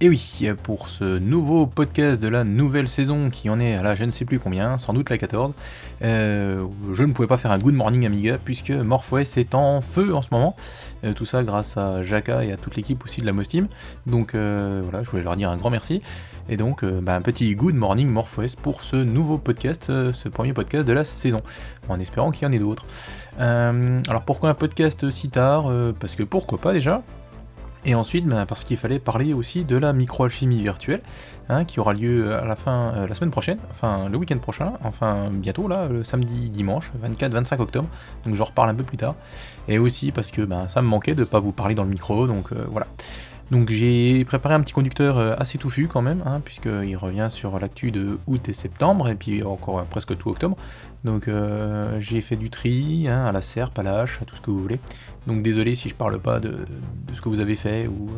Et oui, pour ce nouveau podcast de la nouvelle saison qui en est à la je ne sais plus combien, sans doute la 14, euh, je ne pouvais pas faire un good morning Amiga puisque MorphOS est en feu en ce moment. Euh, tout ça grâce à Jaka et à toute l'équipe aussi de la Mostim. Donc euh, voilà, je voulais leur dire un grand merci. Et donc bah, un petit good morning MorphOS pour ce nouveau podcast, ce premier podcast de la saison, en espérant qu'il y en ait d'autres. alors pourquoi un podcast si tard? Parce que pourquoi pas déjà? Et ensuite, ben, parce qu'il fallait parler aussi de la microalchimie virtuelle, hein, qui aura lieu à la fin, euh, la semaine prochaine, enfin le week-end prochain, enfin bientôt là, le samedi, dimanche, 24-25 octobre. Donc j'en reparle un peu plus tard. Et aussi parce que ben, ça me manquait de ne pas vous parler dans le micro, donc euh, voilà. Donc j'ai préparé un petit conducteur euh, assez touffu quand même, hein, puisqu'il revient sur l'actu de août et septembre, et puis encore presque tout octobre. Donc euh, j'ai fait du tri, hein, à la serpe, à la hache, à tout ce que vous voulez. Donc désolé si je parle pas de, ce que vous avez fait, ou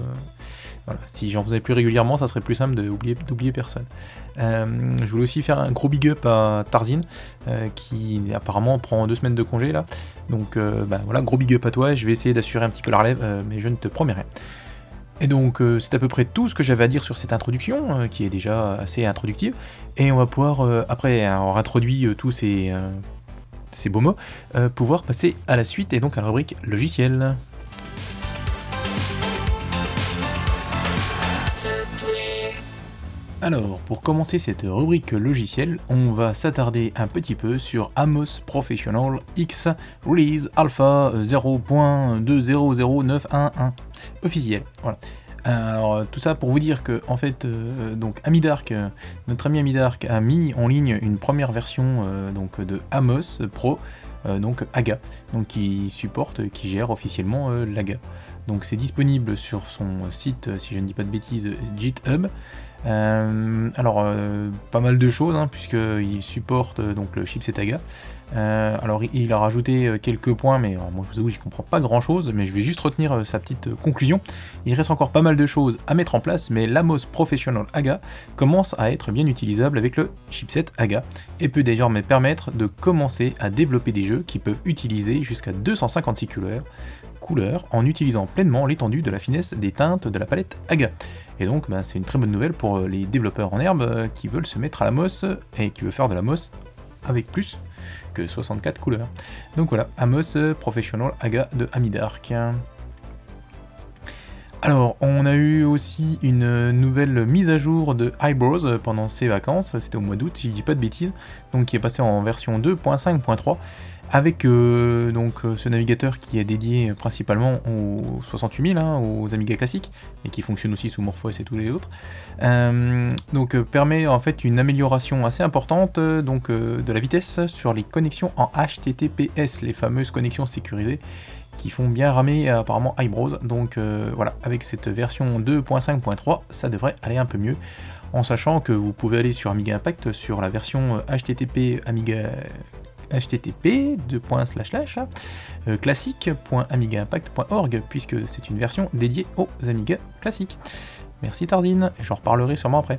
euh, si j'en faisais plus régulièrement, ça serait plus simple d'oublier personne. je voulais aussi faire un gros big up à Tarzine, qui apparemment prend deux semaines de congé là. Donc ben, voilà, gros big up à toi, je vais essayer d'assurer un petit peu la relève, mais je ne te promets rien. Et donc euh, c'est à peu près tout ce que j'avais à dire sur cette introduction, euh, qui est déjà assez introductive. Et on va pouvoir, euh, après avoir introduit tous ces, ces, beaux mots, pouvoir passer à la suite et donc à la rubrique logiciel. Alors, pour commencer cette rubrique logiciel, on va s'attarder un petit peu sur Amos Professional X Release Alpha 0.200911 officiel. Voilà. Alors tout ça pour vous dire que en fait euh, donc Amidark, euh, notre ami Amidark a mis en ligne une première version euh, donc de Amos Pro, donc AGA, qui supporte, qui gère officiellement l'AGA. Donc c'est disponible sur son site, si je ne dis pas de bêtises, GitHub. Euh, alors, euh, pas mal de choses, hein, puisqu'il supporte euh, donc le chipset AGA. Alors, il a rajouté quelques points, mais moi je vous avoue, j'y comprends pas grand chose, mais je vais juste retenir sa petite conclusion. Il reste encore pas mal de choses à mettre en place, mais l'Amos Professional AGA commence à être bien utilisable avec le chipset AGA et peut désormais permettre de commencer à développer des jeux qui peuvent utiliser jusqu'à 256 couleurs en utilisant pleinement l'étendue de la finesse des teintes de la palette AGA. Et donc ben, c'est une très bonne nouvelle pour euh, les développeurs en herbe euh, qui veulent se mettre à la MOS et qui veulent faire de la MOS avec plus que 64 couleurs. Donc voilà, Amos Professional AGA de Amidark. Alors, on a eu aussi une nouvelle mise à jour de Eyebrows pendant ses vacances, c'était au mois d'août, si je dis pas de bêtises, donc qui est passé en version 2.5.3 avec euh, donc euh, ce navigateur qui est dédié principalement aux 68000, hein, aux Amiga classiques, et qui fonctionne aussi sous MorphOS et tous les autres, euh, donc permet en fait une amélioration assez importante donc de la vitesse sur les connexions en HTTPS, les fameuses connexions sécurisées qui font bien ramer apparemment iBrowse. Donc voilà, avec cette version 2.5.3, ça devrait aller un peu mieux en sachant que vous pouvez aller sur Amiga Impact sur la version HTTP Amiga http euh, classique.amigaimpact.org puisque c'est une version dédiée aux Amiga classiques. Merci Tarzine, j'en reparlerai sûrement après.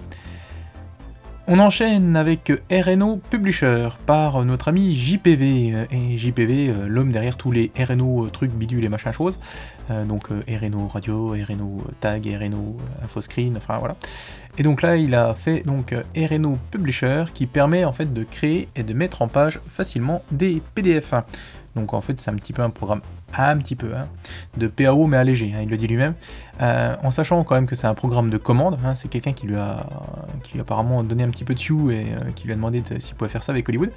On enchaîne avec RNO Publisher par notre ami JPV. Et JPV, euh, l'homme derrière tous les RNO euh, trucs bidules et machin choses. Donc RNO Radio, RNO Tag, RNO InfoScreen, enfin voilà. Et donc là, il a fait donc Publisher qui permet en fait de créer et de mettre en page facilement des PDF. Donc en fait, c'est un petit peu un programme, un petit peu, hein, de PAO mais allégé, hein, il le dit lui-même, euh, en sachant quand même que c'est un programme de commande. Hein, c'est quelqu'un qui lui a, qui apparemment donné un petit peu de sous et euh, qui lui a demandé s'il pouvait faire ça avec Hollywood.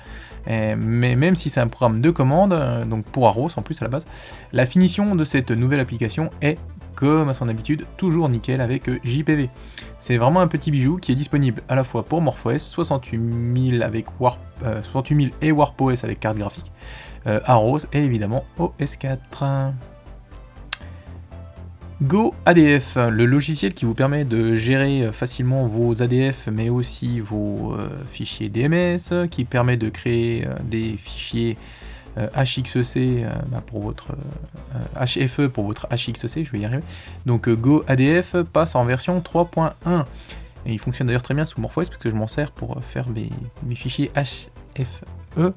mais même si c'est un programme de commande, euh, donc pour Aros en plus à la base, la finition de cette nouvelle application est comme à son habitude, toujours nickel avec JPV. C'est vraiment un petit bijou qui est disponible à la fois pour MorphOS, 68000 avec Warp, 68000 et WarpOS avec carte graphique, euh, Arrows et évidemment OS4. Go ADF, le logiciel qui vous permet de gérer facilement vos ADF mais aussi vos euh, fichiers DMS, qui permet de créer euh, des fichiers euh, bah, pour votre HFE euh, pour votre HXC, je vais y arriver. Donc euh, Go ADF passe en version 3.1. Et il fonctionne d'ailleurs très bien sous MorphOS parce que je m'en sers pour faire mes, fichiers HFE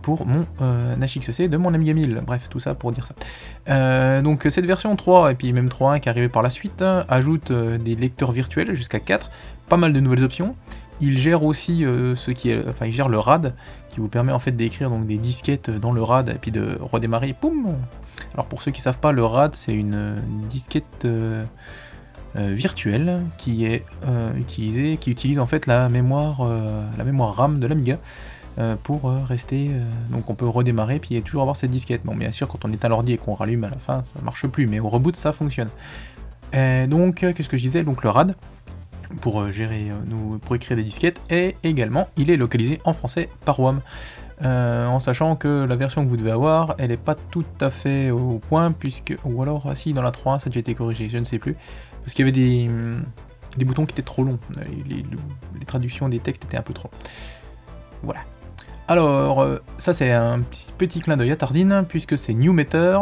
pour mon euh, HXC de mon Amiga 1000. Bref, tout ça pour dire ça. Euh, donc cette version 3 et puis même 3.1 qui est arrivée par la suite hein, ajoute euh, des lecteurs virtuels jusqu'à 4, pas mal de nouvelles options. Il gère aussi ce qui est, enfin gère le RAD qui vous permet en fait d'écrire des disquettes dans le RAD et puis de redémarrer. Alors pour ceux qui savent pas, le RAD c'est une, disquette virtuelle qui est utilisée, qui utilise en fait la mémoire, la mémoire RAM de l'Amiga. Euh, pour euh, rester. Euh, donc on peut redémarrer puis toujours avoir cette disquette. Bon, bien sûr, quand on est à l'ordi et qu'on rallume à la fin, ça marche plus, mais au reboot ça fonctionne. donc, qu'est-ce que je disais? Donc le RAD pour gérer, pour écrire des disquettes, et également il est localisé en français par WAM. en sachant que la version que vous devez avoir, elle n'est pas tout à fait au point, puisque. Ou alors, ah, si, dans la 3.1, ça a déjà été corrigé, je ne sais plus. Parce qu'il y avait des, des boutons qui étaient trop longs. Les, les traductions des textes étaient un peu trop. Voilà. Alors, euh, ça c'est un petit, clin d'œil à Tarzine, puisque c'est NewMeter,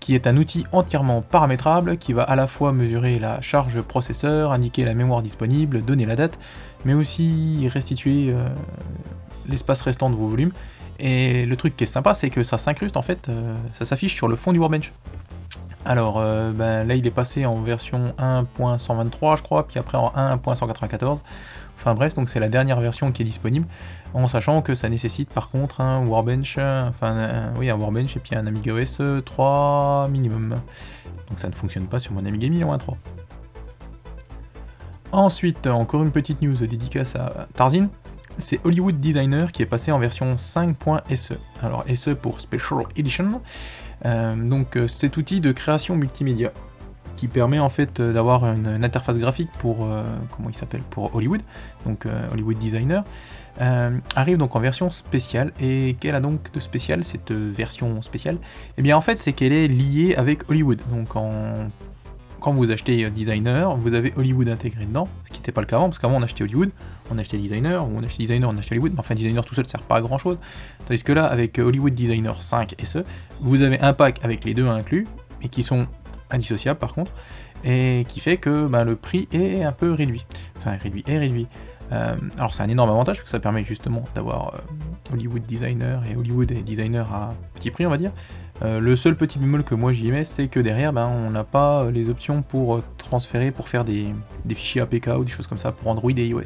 qui est un outil entièrement paramétrable, qui va à la fois mesurer la charge processeur, indiquer la mémoire disponible, donner la date, mais aussi restituer euh, l'espace restant de vos volumes. Et le truc qui est sympa, c'est que ça s'incruste en fait, euh, ça s'affiche sur le fond du Warbench. Alors ben, là il est passé en version 1.123 je crois, puis après en 1.194. Enfin bref, donc c'est la dernière version qui est disponible, en sachant que ça nécessite par contre un Warbench, enfin oui un Warbench et puis un Amiga OS 3 minimum. Donc ça ne fonctionne pas sur mon Amiga 1001.3. Ensuite, encore une petite news dédicace à Tarzin, c'est Hollywood Designer qui est passé en version 5.SE. Alors SE pour Special Edition. Euh, donc euh, cet outil de création multimédia qui permet en fait euh, d'avoir une, interface graphique pour euh, comment il s'appelle pour Hollywood, donc euh, Hollywood Designer, arrive donc en version spéciale. Et quelle a donc de spécial cette version spéciale? Eh bien en fait c'est qu'elle est liée avec Hollywood. Donc en quand vous achetez Designer, vous avez Hollywood intégré dedans, ce qui n'était pas le cas avant, parce qu'avant on achetait Hollywood, on achetait Designer, ou on achetait Designer, on achetait Hollywood, mais enfin Designer tout seul ne sert pas à grand chose. Tandis que là, avec Hollywood Designer 5 SE, vous avez un pack avec les deux inclus, et qui sont indissociable par contre, et qui fait que bah, le prix est un peu réduit. Enfin, réduit et réduit. Euh, alors c'est un énorme avantage parce que ça permet justement d'avoir euh, Hollywood Designer et Hollywood Designer à petit prix on va dire. Euh, le seul petit bémol que moi j'y mets c'est que derrière ben, on n'a pas les options pour transférer, pour faire des, fichiers APK ou des choses comme ça pour Android et iOS.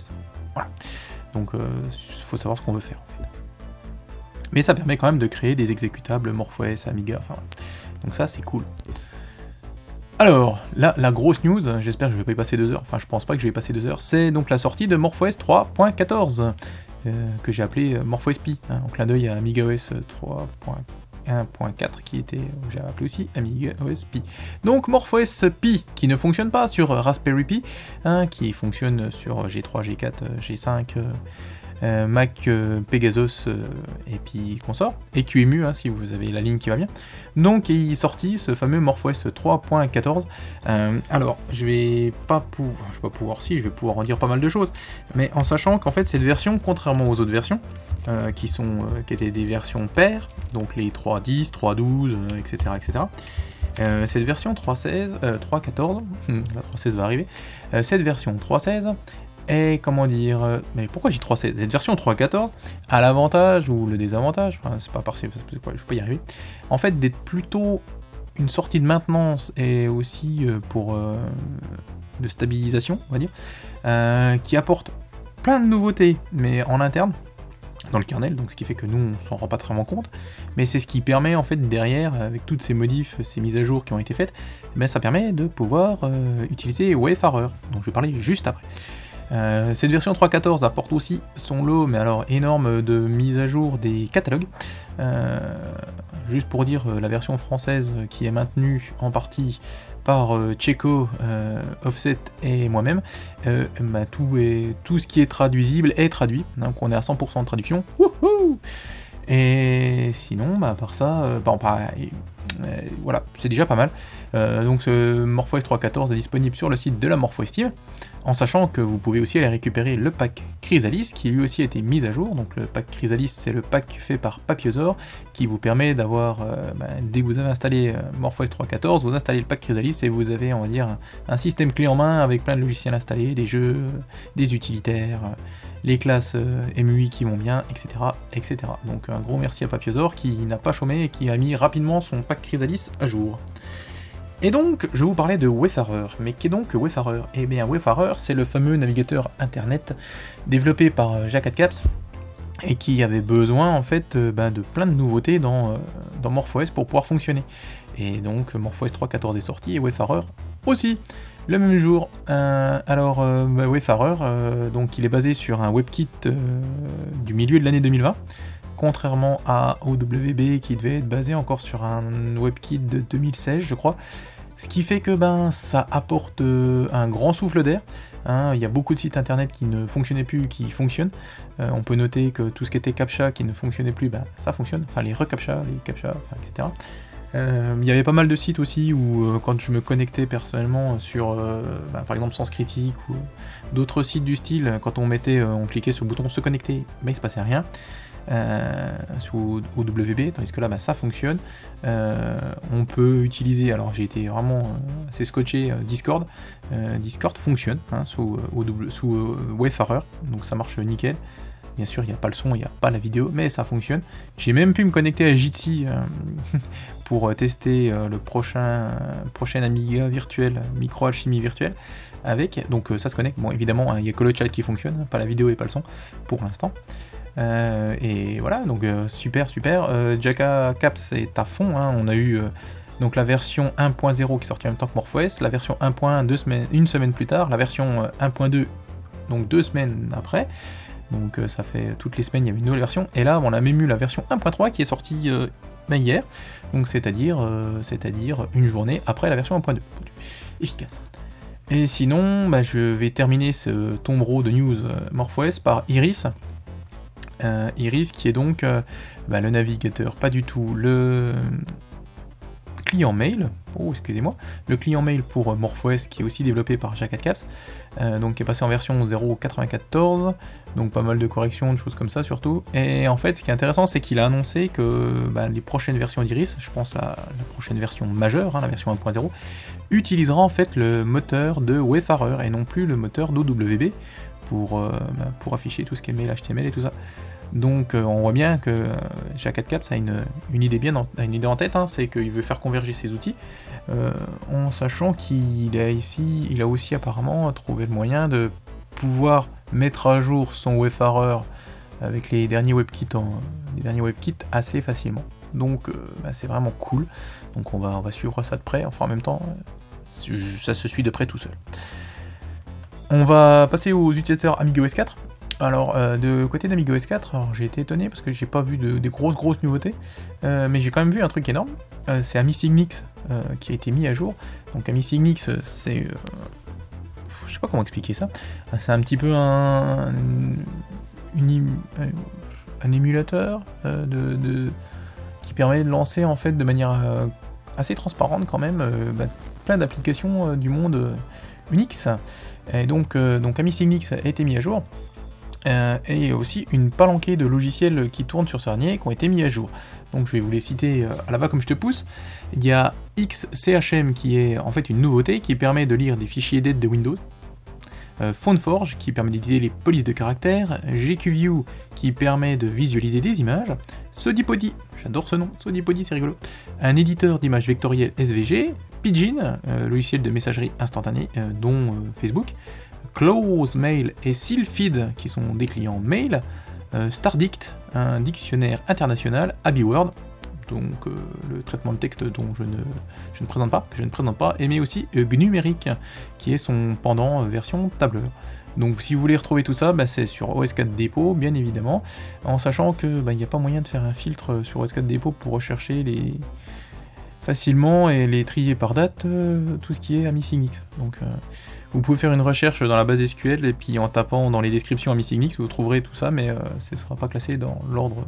Donc il faut savoir ce qu'on veut faire en fait. Mais ça permet quand même de créer des exécutables MorphOS, Amiga, enfin Donc ça c'est cool. Alors, la grosse news, j'espère que je vais pas y passer deux heures, enfin je pense pas que je vais y passer deux heures, c'est donc la sortie de MorphOS 3.14, euh, que j'ai appelé euh, MorphOS Pi, hein, en clin d'œil à AmigaOS 3.1.4 qui était, j'ai appelé aussi AmigaOS Pi. Donc MorphOS Pi, qui ne fonctionne pas sur Raspberry Pi, hein, qui fonctionne sur G3, G4, G5, euh, Mac, euh, Pegasus euh, et puis consort, et QEMU hein, si vous avez la ligne qui va bien. Donc il est sorti ce fameux MorphOS 3.14. alors je vais pas pouvoir, je vais pas pouvoir si, je vais pouvoir en dire pas mal de choses, mais en sachant qu'en fait cette version, contrairement aux autres versions, qui sont étaient des versions paires, donc les 3.10, 3.12, etc. etc. cette version 3.16, 3.14, la 3.16 va arriver, cette version 3.16, et comment dire, euh, mais pourquoi j'ai 3 Cette version 3.14 a l'avantage ou le désavantage, enfin c'est pas partiel, je peux y arriver, en fait d'être plutôt une sortie de maintenance et aussi euh, pour euh, de stabilisation, on va dire, qui apporte plein de nouveautés, mais en interne, dans le kernel, donc ce qui fait que nous on s'en rend pas vraiment compte, mais c'est ce qui permet en fait derrière, avec toutes ces modifs, ces mises à jour qui ont été faites, ben, ça permet de pouvoir utiliser Wayfarer, dont je vais parler juste après. Euh, cette version 3.14 apporte aussi son lot, mais alors énorme, de mise à jour des catalogues. Euh, juste pour dire, euh, la version française qui est maintenue en partie par Checo, Offset et moi-même, bah, tout, est, tout ce qui est traduisible est traduit, donc on est à 100% de traduction. Et sinon, bah, par ça, bah, voilà, c'est déjà pas mal. donc ce MorphOS 3.14 est disponible sur le site de la MorphOS Team en sachant que vous pouvez aussi aller récupérer le pack Chrysalis qui lui aussi a été mis à jour. Donc le pack Chrysalis c'est le pack fait par Papiosaur qui vous permet d'avoir, euh, bah, dès que vous avez installé euh, MorphOS 3.14, vous installez le pack Chrysalis et vous avez on va dire un système clé en main avec plein de logiciels installés, des jeux, des utilitaires, les classes euh, MUI qui vont bien, etc., etc. Donc un gros merci à Papiosaur qui n'a pas chômé et qui a mis rapidement son pack Chrysalis à jour. Et donc, je vous parlais de Wayfarer. Mais qu'est donc Wayfarer? Eh bien, Wayfarer, c'est le fameux navigateur internet développé par euh, Jacques Atcaps et qui avait besoin en fait euh, bah, de plein de nouveautés dans, euh, dans MorphOS pour pouvoir fonctionner. Et donc MorphOS 3.14 est sorti et Wayfarer aussi le même jour. alors bah, Wayfarer, donc il est basé sur un WebKit du milieu de l'année 2020 contrairement à OWB qui devait être basé encore sur un WebKit de 2016 je crois. Ce qui fait que ben, ça apporte euh, un grand souffle d'air. Hein. Il y a beaucoup de sites internet qui ne fonctionnaient plus, qui fonctionnent. Euh, on peut noter que tout ce qui était CAPTCHA qui ne fonctionnait plus, ben, ça fonctionne. Enfin, les recaptcha, les CAPTCHA, etc. Euh, il y avait pas mal de sites aussi où, quand je me connectais personnellement sur, ben, par exemple, Sens Critique ou d'autres sites du style, quand on mettait, on cliquait sur le bouton se connecter, mais il se passait rien. Euh, sous OWB, tandis que là bah, ça fonctionne. Euh, on peut utiliser, alors j'ai été vraiment euh, assez scotché Discord. Discord fonctionne hein, sous, sous Wayfarer, donc ça marche nickel. Bien sûr, il n'y a pas le son, il n'y a pas la vidéo, mais ça fonctionne. J'ai même pu me connecter à Jitsi pour tester le prochain, prochain Amiga virtuel, micro-alchimie virtuelle avec. Donc ça se connecte. Bon, évidemment, hein, il n'y a que le chat qui fonctionne, pas la vidéo et pas le son pour l'instant. Euh, et voilà, donc euh, super, super. Euh, Jaka Caps est à fond. Hein. On a eu donc la version 1.0 qui est sortie en même temps que MorphOS, la version 1.1 deux semaines, une semaine plus tard, la version 1.2 donc deux semaines après. Donc ça fait toutes les semaines il y avait une nouvelle version. Et là on a même eu la version 1.3 qui est sortie ben, hier. Donc c'est-à-dire c'est-à-dire une journée après la version 1.2. Efficace. Et sinon, bah, je vais terminer ce tombereau de news MorphOS par Iris, euh, Iris qui est donc euh, bah, le navigateur, pas du tout, le client mail, oh excusez-moi, le client mail pour MorphOS qui est aussi développé par Jacques euh, donc qui est passé en version 0.94, donc pas mal de corrections, de choses comme ça surtout. Et en fait, ce qui est intéressant, c'est qu'il a annoncé que bah, les prochaines versions d'Iris, je pense la, prochaine version majeure, hein, la version 1.0, utilisera en fait le moteur de Wayfarer et non plus le moteur d'OWB pour, bah, pour afficher tout ce qui est mail HTML et tout ça. Donc euh, on voit bien que euh, Jacques Caps a une, idée bien en, tête, hein, c'est qu'il veut faire converger ses outils, euh, en sachant qu'il a ici, il a aussi apparemment trouvé le moyen de pouvoir mettre à jour son Wayfarer avec les derniers WebKits, WebKits assez facilement. Donc bah, c'est vraiment cool. Donc on va, on va suivre ça de près. Enfin en même temps, ça se suit de près tout seul. On va passer aux utilisateurs AmigaOS 4. Alors, euh, de côté d'Amigo S4, j'ai été étonné parce que j'ai pas vu de, des grosses grosses nouveautés, euh, mais j'ai quand même vu un truc énorme. Euh, c'est Amicygnix qui a été mis à jour. Donc Amicygnix, c'est, je sais pas comment expliquer ça. C'est un petit peu un, un émulateur qui permet de lancer en fait de manière assez transparente quand même bah, plein d'applications du monde Unix. Et donc, donc a été mis à jour. Euh, et aussi une palanquée de logiciels qui tournent sur Cernier qui ont été mis à jour. Donc je vais vous les citer euh, à la bas comme je te pousse. Il y a XCHM qui est en fait une nouveauté qui permet de lire des fichiers d'aide de Windows. Euh, PhoneForge qui permet d'éditer les polices de caractère, GQView qui permet de visualiser des images, Sodipody, j'adore ce nom, Sodipody c'est rigolo, un éditeur d'images vectorielles SVG, Pidgin, logiciel de messagerie instantanée dont Facebook, Close Mail et Sealfeed, qui sont des clients mail, euh, Stardict, un dictionnaire international, AbiWord, donc euh, le traitement de texte dont je ne, présente pas, je ne présente pas, et mais aussi euh, Gnumeric, qui est son pendant version tableur. Donc si vous voulez retrouver tout ça, bah, c'est sur OS4 Depot, bien évidemment, en sachant que bah, il n'y a pas moyen de faire un filtre sur OS4 Depot pour rechercher les facilement et les trier par date, tout ce qui est à Missing. Donc vous pouvez faire une recherche dans la base SQL et puis en tapant dans les descriptions à Missing vous trouverez tout ça, mais euh, ce ne sera pas classé dans l'ordre.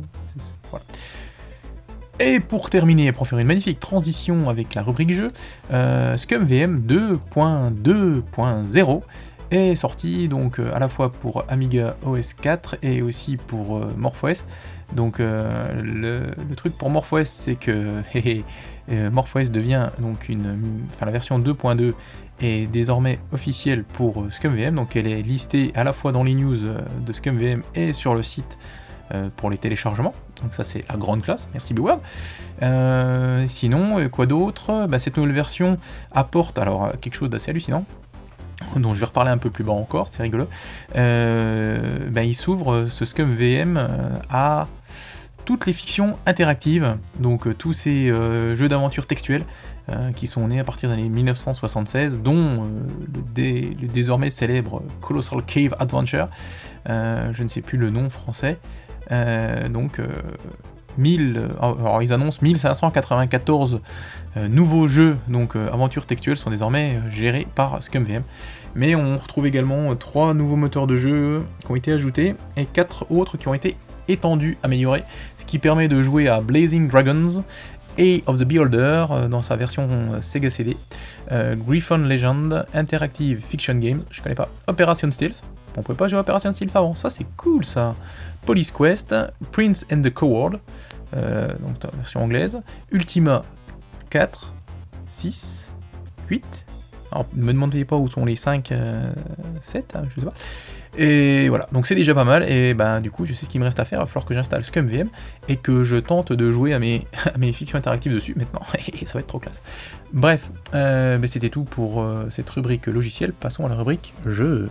Et pour terminer, pour faire une magnifique transition avec la rubrique jeu, euh, ScumVM 2.2.0 est sorti donc euh, à la fois pour Amiga OS 4 et aussi pour euh, MorphOS. Donc le, truc pour MorphOS c'est que MorphOS devient donc une, enfin, la version 2.2 est désormais officielle pour ScumVM, donc elle est listée à la fois dans les news de ScumVM et sur le site euh, pour les téléchargements. Donc ça c'est la grande classe, merci Beward. Euh, sinon, euh, quoi d'autre? Bah, Cette nouvelle version apporte alors quelque chose d'assez hallucinant, dont je vais reparler un peu plus bas encore, c'est rigolo. Bah, il s'ouvre ce Scum VM à toutes les fictions interactives, donc tous ces jeux d'aventure textuels qui sont nés à partir des années 1976, dont le, désormais célèbre Colossal Cave Adventure, je ne sais plus le nom français, euh, donc, 1000, euh, alors ils annoncent 1594 euh, nouveaux jeux, donc aventures textuelles, sont désormais gérés par ScumVM. Mais on retrouve également 3 nouveaux moteurs de jeu qui ont été ajoutés et 4 autres qui ont été étendus, améliorés, ce qui permet de jouer à Blazing Dragons, A of the Beholder dans sa version Sega CD, Griffon Legend, Interactive Fiction Games, je connais pas, Operation Stealth, on pouvait pas jouer à Operation Stealth avant, ça c'est cool ça. Police Quest, Prince and the Coward, euh, donc version anglaise, Ultima 4, 6, 8. Alors, me demandez pas où sont les 5, 7, euh, hein, je sais pas. Et voilà, donc c'est déjà pas mal, et ben du coup je sais ce qu'il me reste à faire, il va falloir que j'installe ScumVM et que je tente de jouer à mes, mes fictions interactives dessus maintenant, et ça va être trop classe. Bref, euh, ben, c'était tout pour cette rubrique logicielle, passons à la rubrique jeu.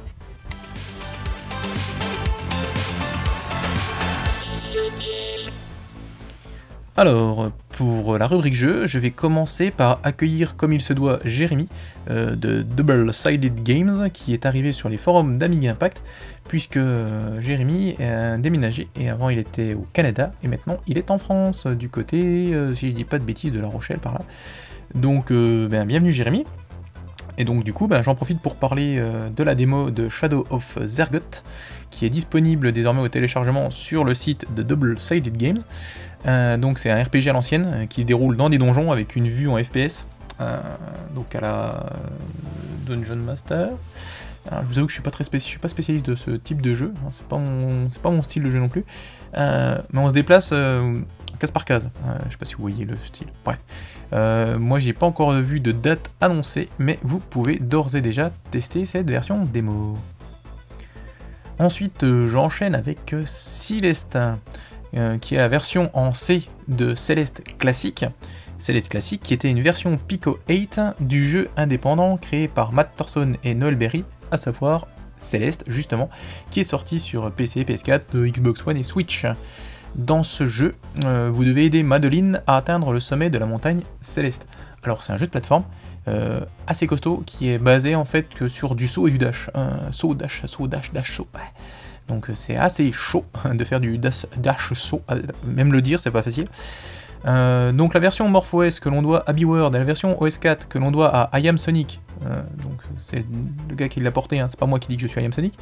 Alors, pour la rubrique jeu, je vais commencer par accueillir comme il se doit Jérémy euh, de Double Sided Games qui est arrivé sur les forums d'Amiga Impact puisque euh, Jérémy est déménagé et avant il était au Canada et maintenant il est en France du côté, euh, si je dis pas de bêtises, de La Rochelle par là. Donc ben, bienvenue Jérémy. Et donc du coup ben, j'en profite pour parler de la démo de Shadow of Zergot qui est disponible désormais au téléchargement sur le site de Double Sided Games. Euh, donc c'est un RPG à l'ancienne euh, qui se déroule dans des donjons avec une vue en FPS. Euh, donc à la Dungeon Master. je vous avoue que je suis pas très suis pas spécialiste de ce type de jeu, hein, c'est pas mon pas mon style de jeu non plus. mais on se déplace case par case. je sais pas si vous voyez le style. Bref. moi j'ai pas encore vu de date annoncée, mais vous pouvez d'ores et déjà tester cette version démo. Ensuite j'enchaîne avec Célestin. Euh, qui est la version en C de Celeste Classic. Celeste Classic qui était une version Pico 8 du jeu indépendant créé par Matt Thorson et Noel Berry, à savoir Celeste justement, qui est sorti sur PC, PS4, Xbox One et Switch. Dans ce jeu, euh, vous devez aider Madeline à atteindre le sommet de la montagne Céleste. Alors c'est un jeu de plateforme euh, assez costaud qui est basé en fait que sur du saut et du dash. saut, dash, saut, dash, dash, saut. Donc euh, c'est assez chaud de faire du dash, saut, euh, même le dire c'est pas facile. Euh, donc la version MorphOS que l'on doit à B-Word et la version OS4 que l'on doit à I Am Sonic, donc c'est le gars qui l'a porté, hein, c'est pas moi qui dis que je suis I Sonic.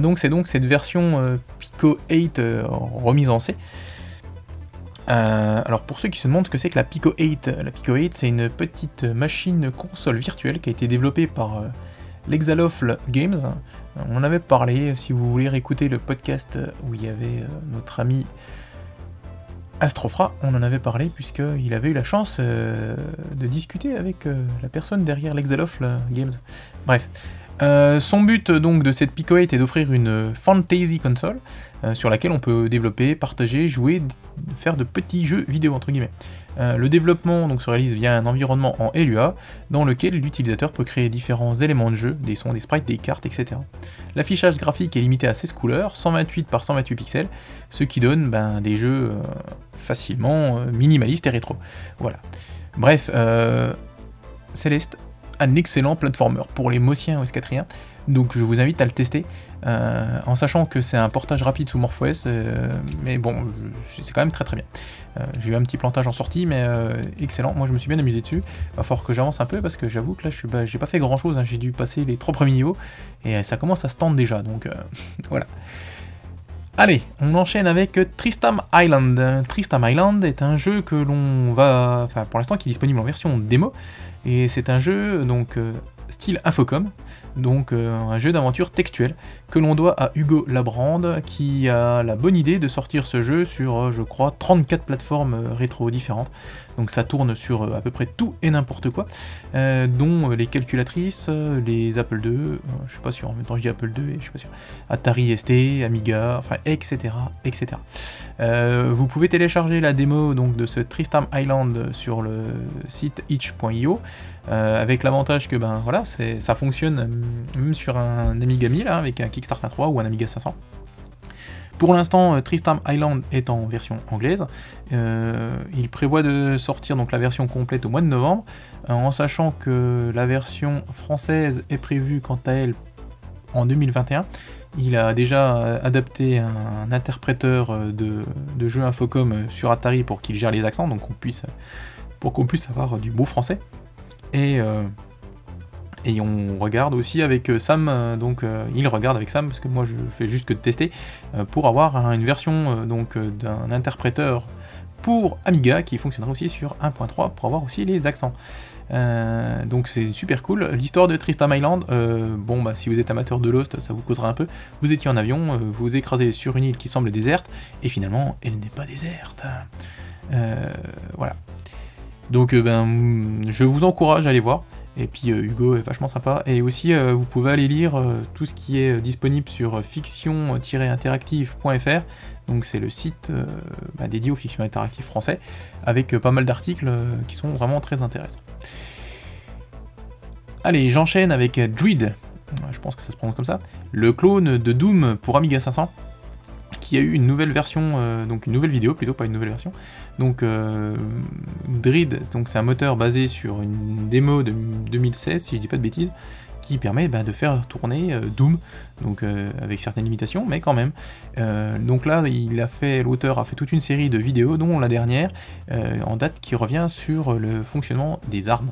donc c'est donc cette version Pico 8 remise en C. alors pour ceux qui se demandent ce que c'est que la Pico 8, la Pico 8 c'est une petite machine console virtuelle qui a été développée par l'Exalofl Games, on en avait parlé, si vous voulez réécouter le podcast où il y avait euh, notre ami Astrofra, on en avait parlé puisqu'il avait eu la chance euh, de discuter avec euh, la personne derrière l'Exalofl Games. Bref. Son but donc de cette Pico 8 est d'offrir une fantasy console sur laquelle on peut développer, partager, jouer, faire de petits jeux vidéo entre guillemets. Euh, le développement donc, se réalise via un environnement en LUA dans lequel l'utilisateur peut créer différents éléments de jeu, des sons, des sprites, des cartes, etc. L'affichage graphique est limité à 16 couleurs, 128 par 128 pixels, ce qui donne ben, des jeux euh, facilement euh, minimalistes et rétro. Voilà. Bref, Céleste, un excellent platformer pour les Mossiens OS4iens. Donc je vous invite à le tester, euh, en sachant que c'est un portage rapide sous MorphOS, euh, mais bon, c'est quand même très très bien. Euh, j'ai eu un petit plantage en sortie, mais excellent. Moi je me suis bien amusé dessus. Va falloir que j'avance un peu parce que j'avoue que là je suis, j'ai pas fait grand chose. Hein. J'ai dû passer les trois premiers niveaux et ça commence à se tendre déjà. Donc voilà. Allez, on enchaîne avec Tristam Island. Tristam Island est un jeu que l'on va, enfin pour l'instant qui est disponible en version démo, et c'est un jeu donc euh, style Infocom, donc euh, un jeu d'aventure textuel que l'on doit à Hugo Labrande qui a la bonne idée de sortir ce jeu sur, euh, je crois, 34 plateformes rétro différentes. Donc ça tourne sur à peu près tout et n'importe quoi, dont les calculatrices, les Apple II, je suis pas sûr, en même temps je dis Apple II et je suis pas sûr, Atari ST, Amiga, enfin etc. etc. vous pouvez télécharger la démo donc, de ce Tristam Island sur le site itch.io. avec l'avantage que ben voilà, ça fonctionne même sur un Amiga 1000 hein, avec un Kickstarter 3 ou un Amiga 500. Pour l'instant, euh, Tristam Island est en version anglaise. Euh, il prévoit de sortir donc la version complète au mois de novembre, euh, en sachant que la version française est prévue quant à elle en 2021. Il a déjà adapté un interpréteur de, jeux Infocom sur Atari pour qu'il gère les accents, donc puisse, pour qu'on puisse avoir du beau français. Et et on regarde aussi avec euh, Sam, euh, donc euh, il regarde avec Sam, parce que moi je fais juste que de tester, pour avoir une version donc d'un interpréteur pour Amiga qui fonctionnera aussi sur 1.3 pour avoir aussi les accents. donc c'est super cool. L'histoire de Tristam Island, bon bah si vous êtes amateur de Lost, ça vous causera un peu. Vous étiez en avion, vous vous écrasez sur une île qui semble déserte, et finalement elle n'est pas déserte. voilà. Donc ben, je vous encourage à aller voir. Et puis euh, Hugo est vachement sympa. Et aussi, euh, vous pouvez aller lire euh, tout ce qui est disponible sur fiction-interactive.fr. Donc c'est le site bah, dédié aux fictions interactives français, avec pas mal d'articles qui sont vraiment très intéressants. Allez, j'enchaîne avec Druid, je pense que ça se prononce comme ça, le clone de Doom pour Amiga 500 qui a eu une nouvelle version, euh, donc une nouvelle vidéo plutôt, pas une nouvelle version. Donc euh, Drid, donc c'est un moteur basé sur une démo de 2016, si je dis pas de bêtises, qui permet bah, de faire tourner euh, Doom, donc avec certaines limitations, mais quand même. donc là, il a fait, l'auteur a fait toute une série de vidéos, dont la dernière en date qui revient sur le fonctionnement des armes.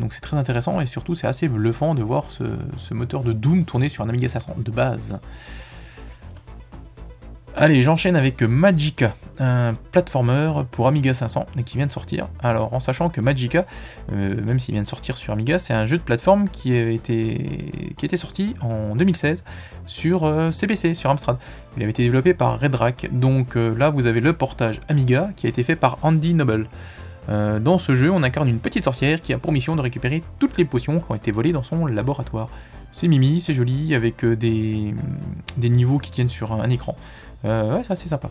donc c'est très intéressant et surtout c'est assez bluffant de voir ce, ce, moteur de Doom tourner sur un Amiga 500 de base. Allez, j'enchaîne avec Magica, un platformer pour Amiga 500 qui vient de sortir. Alors, en sachant que Magica, euh, même s'il vient de sortir sur Amiga, c'est un jeu de plateforme qui a été, sorti en 2016 sur CPC, euh, sur Amstrad. Il avait été développé par Redrack. Donc euh, là, vous avez le portage Amiga qui a été fait par Andy Noble. dans ce jeu, on incarne une petite sorcière qui a pour mission de récupérer toutes les potions qui ont été volées dans son laboratoire. C'est mimi, c'est joli, avec des niveaux qui tiennent sur un écran. Euh, ouais, c'est sympa.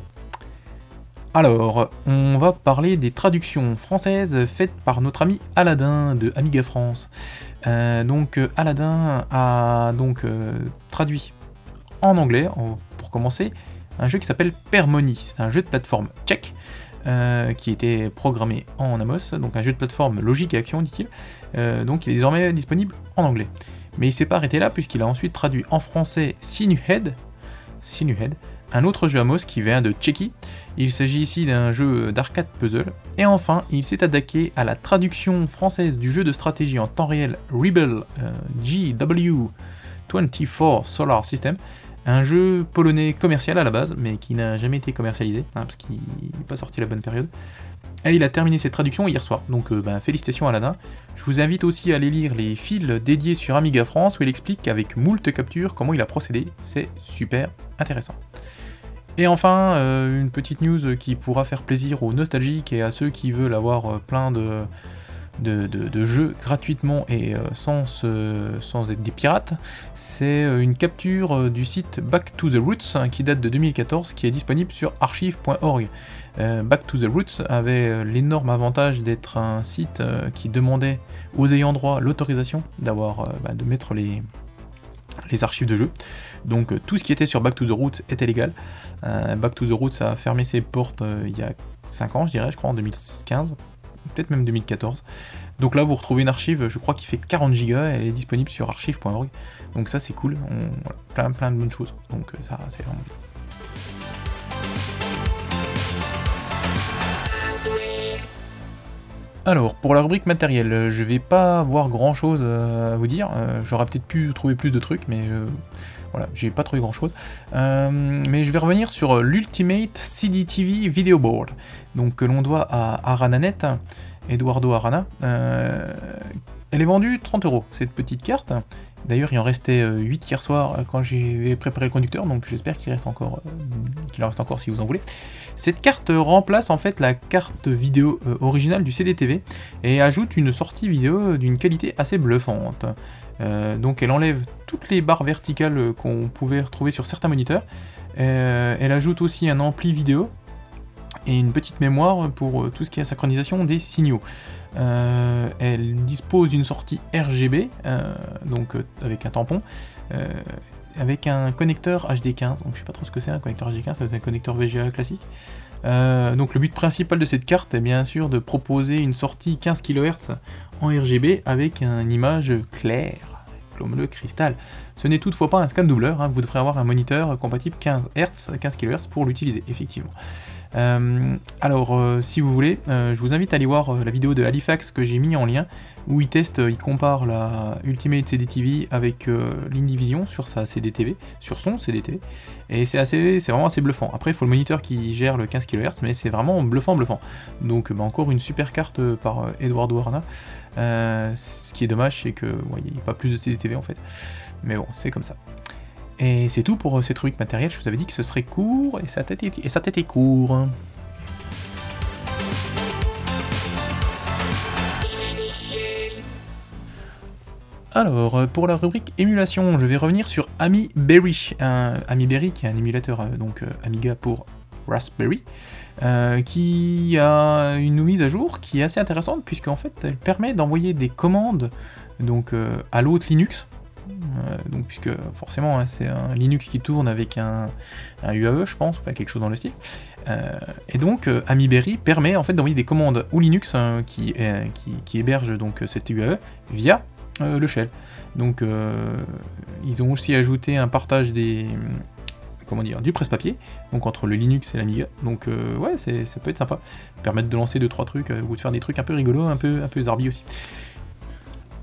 Alors, on va parler des traductions françaises faites par notre ami Aladdin de Amiga France. Euh, donc euh, Aladdin a donc traduit en anglais, pour commencer, un jeu qui s'appelle Permony. C'est un jeu de plateforme tchèque qui était programmé en Amos, donc un jeu de plateforme logique et action, dit-il. donc il est désormais disponible en anglais. Mais il s'est pas arrêté là puisqu'il a ensuite traduit en français Sinuhead, Sinuhead un autre jeu Amos qui vient de Tchéquie. Il s'agit ici d'un jeu d'arcade puzzle. Et enfin, il s'est attaqué à la traduction française du jeu de stratégie en temps réel Rebel euh, GW24 Solar System. Un jeu polonais commercial à la base, mais qui n'a jamais été commercialisé, hein, parce qu'il n'est pas sorti à la bonne période. Et il a terminé ses traductions hier soir, donc euh, ben, félicitations à Aladdin. Je vous invite aussi à aller lire les fils dédiés sur Amiga France où il explique avec moult captures comment il a procédé, c'est super intéressant. Et enfin, euh, une petite news qui pourra faire plaisir aux nostalgiques et à ceux qui veulent avoir euh, plein de, jeux gratuitement et euh, sans, sans être des pirates, c'est une capture du site Back to the Roots hein, qui date de 2014 qui est disponible sur archive.org. Back to the Roots avait l'énorme avantage d'être un site qui demandait aux ayants droit l'autorisation d'avoir bah, de mettre les, les archives de jeux. Donc euh, tout ce qui était sur Back to the Roots était légal. Euh, Back to the Roots a fermé ses portes euh, il y a 5 ans, je dirais, je crois en 2015, peut-être même 2014. Donc là, vous retrouvez une archive, je crois qui fait 40 gigas, elle est disponible sur archive.org. Donc ça, c'est cool, plein, plein de bonnes choses. Donc ça, c'est vraiment. Alors, pour la rubrique matériel, je vais pas avoir grand chose à vous dire. J'aurais peut-être pu trouver plus de trucs, mais voilà, j'ai pas trouvé grand chose. mais je vais revenir sur l'Ultimate CDTV Video Board, donc que l'on doit à Arananet, Eduardo Arana. elle est vendue 30 euros, cette petite carte. D'ailleurs, il en restait 8 euh, hier soir euh, quand j'ai préparé le conducteur, donc j'espère qu'il euh, qu'il en reste encore si vous en voulez. Cette carte remplace en fait la carte vidéo originale du CDTV et ajoute une sortie vidéo d'une qualité assez bluffante. Donc elle enlève toutes les barres verticales qu'on pouvait retrouver sur certains moniteurs. elle ajoute aussi un ampli vidéo et une petite mémoire pour tout ce qui est synchronisation des signaux. Euh, elle dispose d'une sortie RGB, euh, donc euh, avec un tampon, avec un connecteur HD15. Donc je sais pas trop ce que c'est un connecteur HD15, c'est un connecteur VGA classique. donc le but principal de cette carte est bien sûr de proposer une sortie 15 kHz en RGB avec une image claire, comme le cristal. Ce n'est toutefois pas un scan doubleur, hein. vous devrez avoir un moniteur compatible 15 Hz, 15 kHz pour l'utiliser, effectivement. Euh, alors, euh, si vous voulez, euh, je vous invite à aller voir la vidéo de Halifax que j'ai mis en lien, où il teste, il compare la Ultimate CDTV avec l'Indivision sur sa CDTV, sur son CDTV, et c'est assez, c'est vraiment assez bluffant. Après, il faut le moniteur qui gère le 15 kHz, mais c'est vraiment bluffant, bluffant. Donc, bah, encore une super carte par Eduardo Arna. ce qui est dommage, c'est que il n'y a pas plus de CDTV en fait. Mais bon, c'est comme ça. Et c'est tout pour cette rubrique matérielle. Je vous avais dit que ce serait court et ça sa tête est court. Alors, pour la rubrique émulation, je vais revenir sur Ami Berry. Ami Berry, qui est un émulateur, euh, donc euh, Amiga pour Raspberry, euh, qui a une mise à jour qui est assez intéressante, puisqu'en fait, elle permet d'envoyer des commandes donc, à l'autre Linux, euh, donc, puisque forcément, hein, c'est un Linux qui tourne avec un, UAE, je pense, enfin, quelque chose dans le style. Euh, et donc, euh, AmiBerry permet en fait d'envoyer des commandes au Linux qui, qui, héberge donc cette UAE via le shell. Donc, ils ont aussi ajouté un partage des comment dire, du presse-papier, donc entre le Linux et l'Amiga. Donc ouais, ça peut être sympa. Permettre de lancer 2-3 trucs ou de faire des trucs un peu rigolos, un peu, un peu zarbi aussi.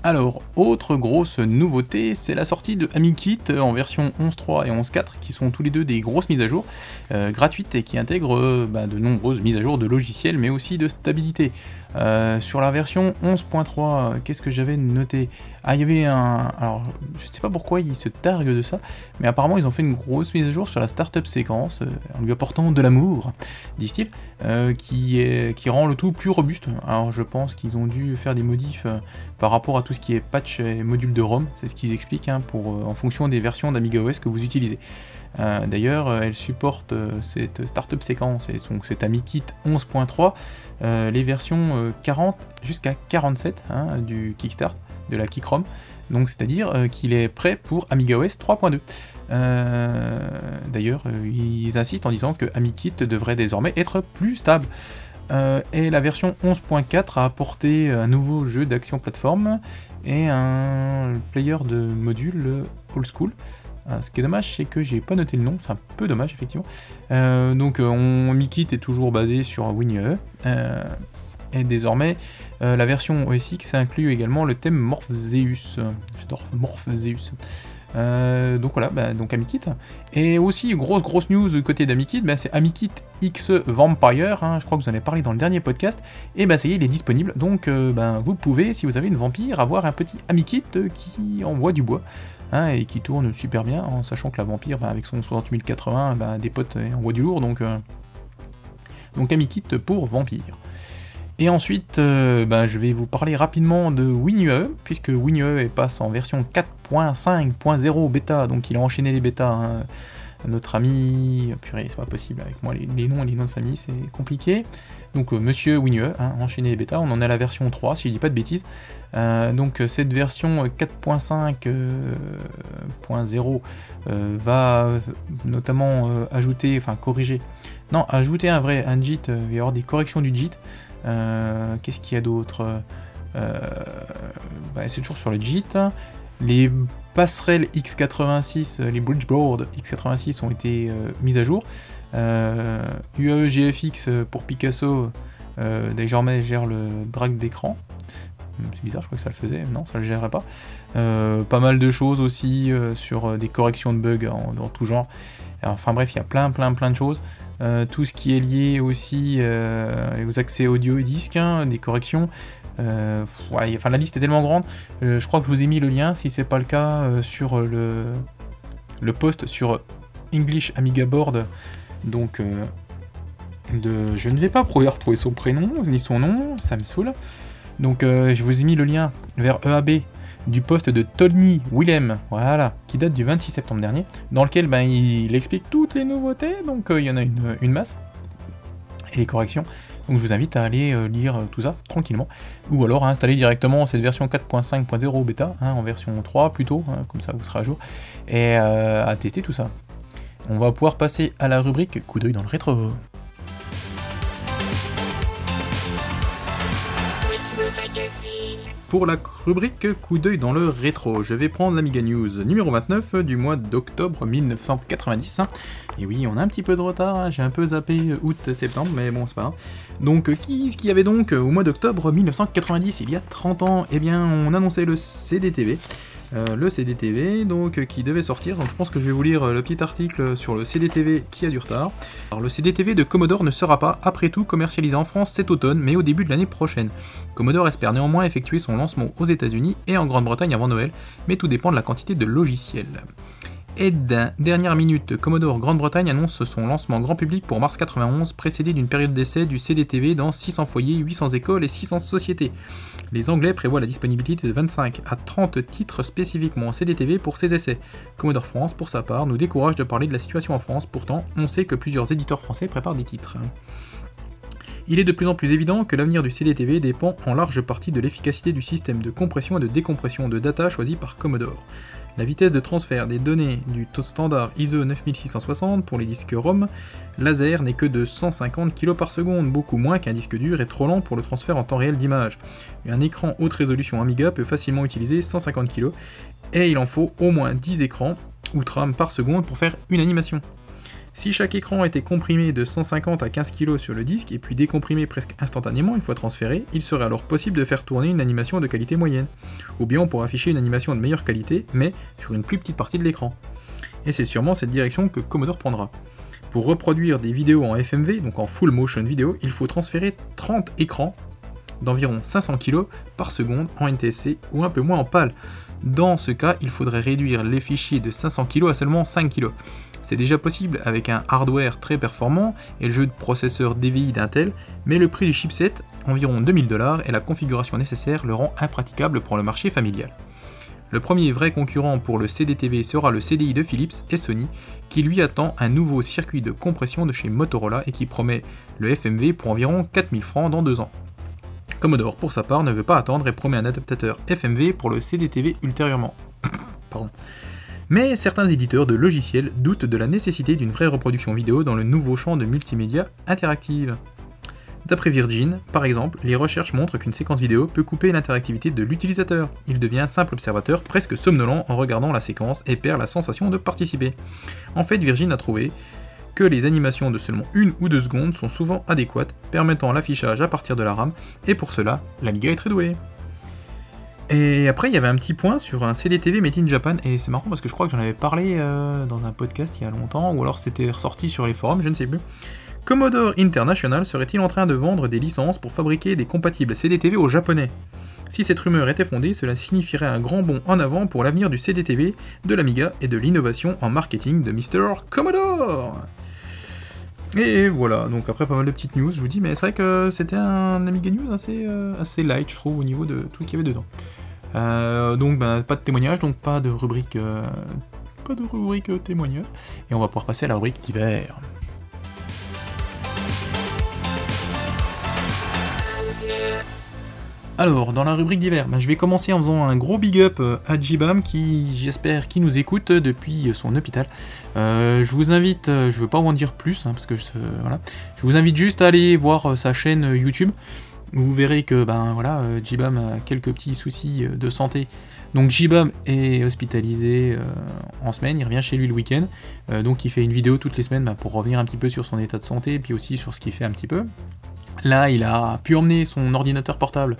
Alors, autre grosse nouveauté, c'est la sortie de AmiKit en version 11.3 et 11.4, qui sont tous les deux des grosses mises à jour euh, gratuites et qui intègrent euh, bah, de nombreuses mises à jour de logiciels, mais aussi de stabilité. Euh, sur la version 11.3, qu'est-ce que j'avais noté? Ah, il y avait un... Alors, je sais pas pourquoi ils se targuent de ça, mais apparemment ils ont fait une grosse mise à jour sur la startup séquence, euh, en lui apportant de l'amour, disent-ils, euh, qui, rend le tout plus robuste. Alors, je pense qu'ils ont dû faire des modifs par rapport à tout ce qui est patch et module de ROM, c'est ce qu'ils expliquent, hein, en fonction des versions d'AmigaOS que vous utilisez. D'ailleurs, elle supporte cette startup séquence et donc cet AmiKit 11.3 euh, les versions 40 euh, jusqu'à 47 hein, du Kickstart, de la Kickrom. Donc c'est-à-dire euh, qu'il est prêt pour AmigaOS 3.2. D'ailleurs, ils insistent en disant que AmiKit devrait désormais être plus stable. et la version 11.4 a apporté un nouveau jeu d'action plateforme et un player de modules old school. Euh, ce qui est dommage, c'est que j'ai pas noté le nom, c'est un peu dommage effectivement. Euh, donc euh, on est toujours basé sur WinUE. et désormais, la version OS X inclut également le thème Morpheus. J'adore Morpheus. donc voilà, bah, donc Amikit. Et aussi, grosse grosse news côté d'Amikit, bah, c'est Amikit X Vampire, hein, je crois que vous en avez parlé dans le dernier podcast, et bah ça y est, il est disponible, donc bah, vous pouvez, si vous avez une vampire, avoir un petit Amikit qui envoie du bois. Hein, et qui tourne super bien, en sachant que la vampire, bah, avec son 60080, bah, des potes envoie du lourd, donc, euh, donc Amikit pour vampire. Et ensuite, euh, bah, je vais vous parler rapidement de WinUE, puisque WinUE passe en version 4.5.0 bêta, donc il a enchaîné les bêtas. Hein. Notre ami, purée, c'est pas possible avec moi, les, noms et les noms de famille, c'est compliqué. Donc euh, Monsieur WinUE, hein, enchaîné les bêtas, on en a la version 3, si je dis pas de bêtises. Euh, donc cette version 4.5.0 euh, va notamment ajouter, enfin corriger, non, ajouter un vrai un JIT, il va y avoir des corrections du JIT. Qu'est-ce qu'il y a d'autre bah, C'est toujours sur le JIT. Les passerelles X86, les bridgeboard X86 ont été mises à jour. UAE GFX pour Picasso désormais gère le drag d'écran. C'est bizarre, je crois que ça le faisait. Non, ça le gérerait pas. pas mal de choses aussi sur des corrections de bugs dans tout genre. Enfin bref, il y a plein, plein, plein de choses. tout ce qui est lié aussi aux accès audio et disques, hein, des corrections. enfin, la liste est tellement grande. je crois que je vous ai mis le lien, si c'est pas le cas, sur le, le post sur English Amiga Board. Donc, de, je ne vais pas retrouver son prénom ni son nom, ça me saoule. Donc euh, je vous ai mis le lien vers EAB du poste de Tony Willem, voilà, qui date du 26 septembre dernier, dans lequel ben, il explique toutes les nouveautés, donc euh, il y en a une, masse, et les corrections. Donc je vous invite à aller euh, lire tout ça tranquillement, ou alors à installer directement cette version 4.5.0 bêta, hein, en version 3 plutôt, hein, comme ça vous serez à jour, et à tester tout ça. On va pouvoir passer à la rubrique coup d'œil dans le rétro. Pour la rubrique coup d'œil dans le rétro, je vais prendre l'Amiga News numéro 29 du mois d'octobre 1990. Et oui, on a un petit peu de retard, hein. j'ai un peu zappé août-septembre, mais bon, c'est pas grave. Donc, qu'est-ce qu'il y avait donc au mois d'octobre 1990, il y a 30 ans Eh bien, on annonçait le CDTV. Euh, le CDTV, donc euh, qui devait sortir. Donc je pense que je vais vous lire euh, le petit article sur le CDTV qui a du retard. Alors le CDTV de Commodore ne sera pas, après tout, commercialisé en France cet automne, mais au début de l'année prochaine. Commodore espère néanmoins effectuer son lancement aux États-Unis et en Grande-Bretagne avant Noël, mais tout dépend de la quantité de logiciels. Et dernière minute, Commodore Grande-Bretagne annonce son lancement grand public pour mars 91, précédé d'une période d'essai du CDTV dans 600 foyers, 800 écoles et 600 sociétés. Les Anglais prévoient la disponibilité de 25 à 30 titres spécifiquement en CDTV pour ces essais. Commodore France, pour sa part, nous décourage de parler de la situation en France, pourtant on sait que plusieurs éditeurs français préparent des titres. Il est de plus en plus évident que l'avenir du CDTV dépend en large partie de l'efficacité du système de compression et de décompression de data choisi par Commodore. La vitesse de transfert des données du taux standard ISO 9660 pour les disques ROM laser n'est que de 150 kg par seconde, beaucoup moins qu'un disque dur et trop lent pour le transfert en temps réel d'image. Un écran haute résolution Amiga peut facilement utiliser 150 kg et il en faut au moins 10 écrans ou trames par seconde pour faire une animation. Si chaque écran était comprimé de 150 à 15 kg sur le disque et puis décomprimé presque instantanément une fois transféré, il serait alors possible de faire tourner une animation de qualité moyenne. Ou bien on pourrait afficher une animation de meilleure qualité, mais sur une plus petite partie de l'écran. Et c'est sûrement cette direction que Commodore prendra. Pour reproduire des vidéos en FMV, donc en full motion vidéo, il faut transférer 30 écrans d'environ 500 kg par seconde en NTSC ou un peu moins en PAL. Dans ce cas, il faudrait réduire les fichiers de 500 kg à seulement 5 kg. C'est déjà possible avec un hardware très performant et le jeu de processeur DVI d'Intel, mais le prix du chipset, environ 2000 dollars, et la configuration nécessaire le rend impraticable pour le marché familial. Le premier vrai concurrent pour le CDTV sera le CDI de Philips et Sony, qui lui attend un nouveau circuit de compression de chez Motorola et qui promet le FMV pour environ 4000 francs dans deux ans. Commodore, pour sa part, ne veut pas attendre et promet un adaptateur FMV pour le CDTV ultérieurement. Pardon. Mais certains éditeurs de logiciels doutent de la nécessité d'une vraie reproduction vidéo dans le nouveau champ de multimédia interactive. D'après Virgin, par exemple, les recherches montrent qu'une séquence vidéo peut couper l'interactivité de l'utilisateur. Il devient un simple observateur presque somnolent en regardant la séquence et perd la sensation de participer. En fait, Virgin a trouvé que les animations de seulement une ou deux secondes sont souvent adéquates, permettant l'affichage à partir de la RAM, et pour cela, l'Amiga est très douée. Et après, il y avait un petit point sur un CDTV Made in Japan, et c'est marrant parce que je crois que j'en avais parlé euh, dans un podcast il y a longtemps, ou alors c'était ressorti sur les forums, je ne sais plus. Commodore International serait-il en train de vendre des licences pour fabriquer des compatibles CDTV aux japonais? Si cette rumeur était fondée, cela signifierait un grand bond en avant pour l'avenir du CDTV, de l'Amiga et de l'innovation en marketing de Mr. Commodore et voilà, donc après pas mal de petites news, je vous dis, mais c'est vrai que c'était un Amiga News assez, euh, assez light, je trouve, au niveau de tout ce qu'il y avait dedans. Euh, donc ben, pas de témoignage, donc pas de rubrique, euh, pas de rubrique témoignage, et on va pouvoir passer à la rubrique d'hiver. Alors, dans la rubrique d'hiver, bah, je vais commencer en faisant un gros big up euh, à Jibam qui, j'espère, qui nous écoute depuis son hôpital. Euh, je vous invite, euh, je veux pas en dire plus, hein, parce que je, voilà, je vous invite juste à aller voir sa chaîne YouTube. Vous verrez que ben voilà, Jibam a quelques petits soucis de santé. Donc Jibam est hospitalisé en semaine, il revient chez lui le week-end. donc il fait une vidéo toutes les semaines ben, pour revenir un petit peu sur son état de santé, et puis aussi sur ce qu'il fait un petit peu. Là, il a pu emmener son ordinateur portable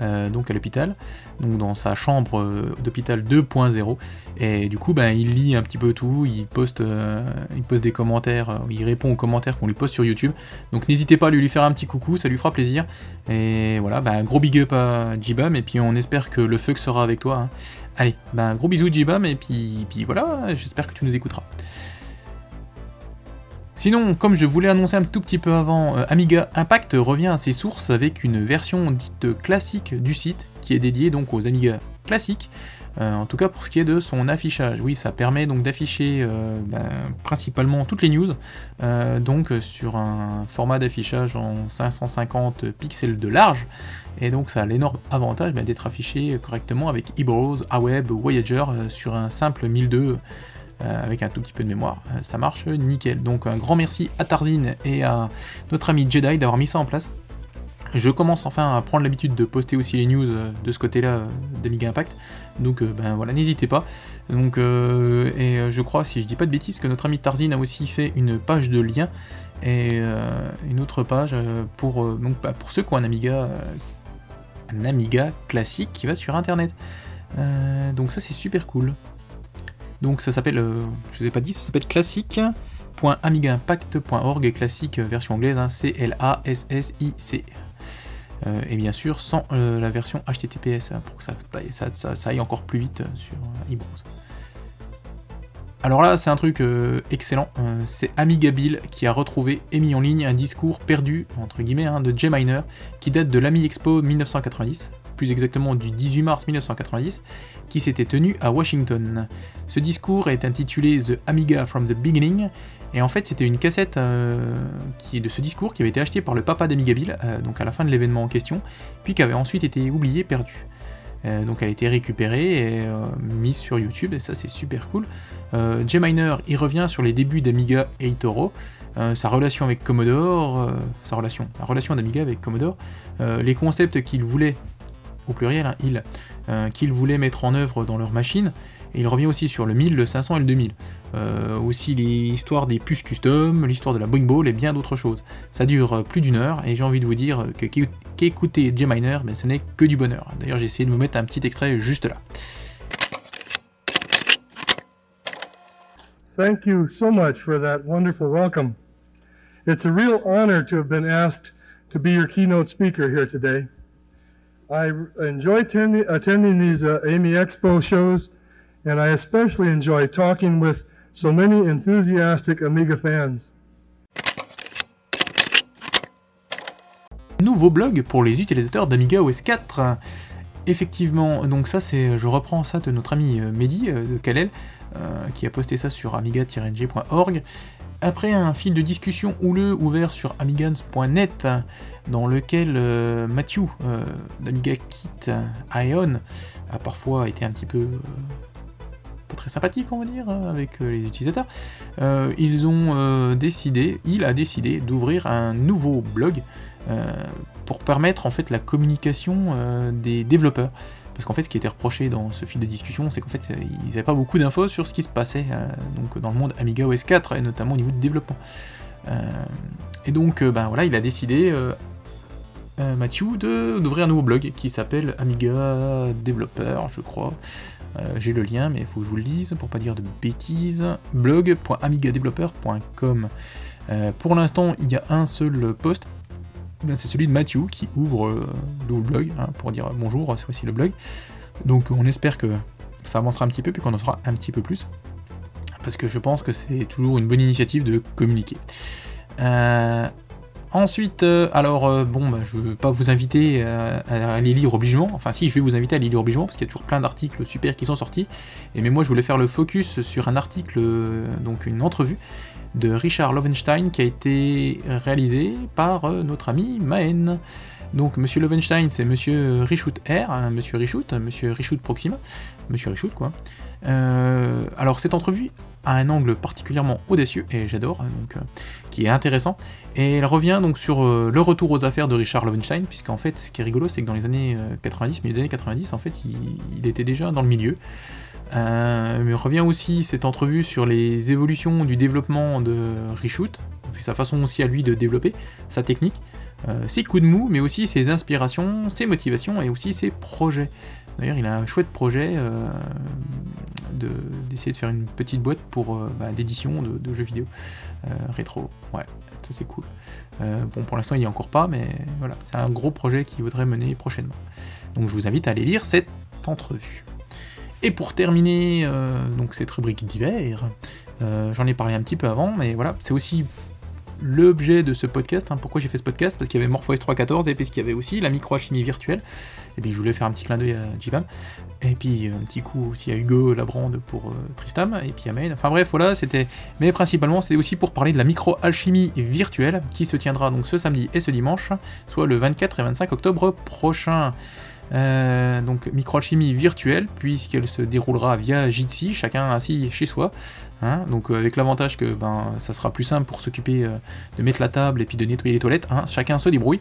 euh, donc à l'hôpital, donc dans sa chambre euh, d'hôpital 2.0, et du coup, ben, il lit un petit peu tout, il poste, euh, il poste des commentaires, il répond aux commentaires qu'on lui poste sur YouTube. Donc n'hésitez pas à lui faire un petit coucou, ça lui fera plaisir. Et voilà, ben, gros big up à Jibam, et puis on espère que le fuck sera avec toi. Hein. Allez, ben, gros bisous Jibam, et puis, puis voilà, j'espère que tu nous écouteras. Sinon, comme je voulais annoncer un tout petit peu avant, euh, Amiga Impact revient à ses sources avec une version dite classique du site, qui est dédiée donc aux Amiga classiques, euh, en tout cas pour ce qui est de son affichage. Oui, ça permet donc d'afficher euh, ben, principalement toutes les news, donc sur un format d'affichage en 550 pixels de large, et donc ça a l'énorme avantage ben, d'être affiché correctement avec eBrowse, Aweb, Voyager sur un simple 1002 euh, avec un tout petit peu de mémoire, euh, ça marche nickel. Donc un grand merci à Tarzine et à notre ami Jedi d'avoir mis ça en place. Je commence enfin à prendre l'habitude de poster aussi les news euh, de ce côté-là d'Amiga Impact. Donc ben voilà, n'hésitez pas. Donc et je crois, si je dis pas de bêtises, que notre ami Tarzine a aussi fait une page de lien et une autre page pour donc bah, pour ceux qui ont un Amiga un Amiga classique qui va sur internet. donc ça c'est super cool. Donc ça s'appelle, euh, je ne vous ai pas dit, ça s'appelle classique.amigaimpact.org et classique euh, version anglaise, hein, C-L-A-S-S-I-C. Euh, et bien sûr sans la version HTTPS hein, pour que ça, aille encore plus vite sur eBrowse. Alors là, c'est un truc excellent. c'est Amigabil qui a retrouvé et mis en ligne un discours perdu, entre guillemets, hein, de Jay Miner, qui date de l'Ami Expo 1990, plus exactement du 18 mars 1990, qui s'était tenu à Washington. Ce discours est intitulé The Amiga from the Beginning, et en fait c'était une cassette euh, qui est de ce discours qui avait été acheté par le papa d'Amigaville, euh, donc à la fin de l'événement en question, puis qui avait ensuite été oublié, perdu. Euh, donc elle a été récupérée et mise sur YouTube, et ça c'est super cool. J Miner y revient sur les débuts d'Amiga et Toro, sa relation avec Commodore, sa relation, la relation d'Amiga avec Commodore, les concepts qu'il voulait au pluriel, hein, il, euh, qu'ils voulaient mettre en œuvre dans leur machine. Il revient aussi sur le 1000, le 500 et le 2000. Euh, aussi l'histoire des puces custom, l'histoire de la Boeing Ball et bien d'autres choses. Ça dure plus d'une heure et j'ai envie de vous dire que qu'écouter J-Miner, ben, ce n'est que du bonheur. D'ailleurs j'ai essayé de vous mettre un petit extrait juste là. Thank you so much for that wonderful welcome. It's a real honor to have been asked to be your keynote speaker here today. I enjoy attending, attending these uh, Amy Expo shows, and I especially enjoy talking with so many enthusiastic Amiga fans. Nouveau blog pour les utilisateurs d'Amiga OS 4. Effectivement, donc ça c'est, je reprends ça de notre ami euh, Mehdi euh, de Kalel, euh, qui a posté ça sur amiga-ng.org. Après un fil de discussion houleux ouvert sur amigans.net, dans lequel euh, Matthew euh, d'Amiga Kit Ion a parfois été un petit peu euh, pas très sympathique, on va dire, avec les utilisateurs, ils ont décidé, il a décidé d'ouvrir un nouveau blog pour permettre en fait la communication des développeurs. Parce qu'en fait, ce qui était reproché dans ce fil de discussion, c'est qu'en fait, ils n'avaient pas beaucoup d'infos sur ce qui se passait euh, donc dans le monde Amiga OS 4 et notamment au niveau du développement. Euh, et donc, euh, ben voilà, il a décidé, Mathieu, d'ouvrir un nouveau blog qui s'appelle Amiga Developer, je crois. J'ai le lien, mais il faut que je vous le lise pour pas dire de bêtises. blog.amigadeveloper.com. pour l'instant, il y a un seul post c'est celui de Matthew qui ouvre euh, le blog hein, pour dire bonjour, c'est aussi le blog. Donc on espère que ça avancera un petit peu puis qu'on en fera un petit peu plus. Parce que je pense que c'est toujours une bonne initiative de communiquer. Euh, ensuite, euh, alors bon, bah, je ne veux pas vous inviter à, aller lire obligeement. Enfin, si, je vais vous inviter à aller lire obligeement parce qu'il y a toujours plein d'articles super qui sont sortis. Et mais moi, je voulais faire le focus sur un article, donc une entrevue de Richard Lovenstein qui a été réalisé par euh, notre ami Maen. Donc Monsieur Lovenstein, c'est Monsieur Richout R, hein, Monsieur Richout, Monsieur Richout Proxima, Monsieur Richout quoi. Euh, alors cette entrevue a un angle particulièrement audacieux et j'adore, hein, donc euh, qui est intéressant. Et elle revient donc sur le retour aux affaires de Richard Lovenstein, puisqu'en fait, ce qui est rigolo, c'est que dans les années 90, mais les années 90, en fait, il était déjà dans le milieu. Euh, mais revient aussi cette entrevue sur les évolutions du développement de Reshoot, sa façon aussi à lui de développer sa technique. ses coups de mou, mais aussi ses inspirations, ses motivations et aussi ses projets. D'ailleurs, il a un chouette projet d'essayer de, faire une petite boîte pour bah, d'édition de, jeux vidéo rétro. Ouais, ça c'est cool. bon, pour l'instant, il n'y a encore pas, mais voilà, c'est un gros projet qu'il voudrait mener prochainement. Donc, je vous invite à aller lire cette entrevue. Et pour terminer donc cette rubrique d'hiver, j'en ai parlé un petit peu avant, mais voilà, c'est aussi l'objet de ce podcast. Hein. Pourquoi j'ai fait ce podcast? Parce qu'il y avait MorphOS 3.14 et puis qu'il y avait aussi la microalchimie virtuelle. Et puis je voulais faire un petit clin d'œil à Jibam. Et puis un petit coup aussi à Hugo Labrande pour euh, Tristam. Et puis à Maine. Enfin bref, voilà, c'était. Mais principalement, c'était aussi pour parler de la microalchimie virtuelle qui se tiendra donc ce samedi et ce dimanche, soit le 24 et 25 octobre prochain. Euh, donc microalchimie virtuelle, puisqu'elle se déroulera via Jitsi, chacun assis chez soi. Hein. donc euh, avec l'avantage que ben, ça sera plus simple pour s'occuper euh, de mettre la table et puis de nettoyer les toilettes, hein. chacun se débrouille.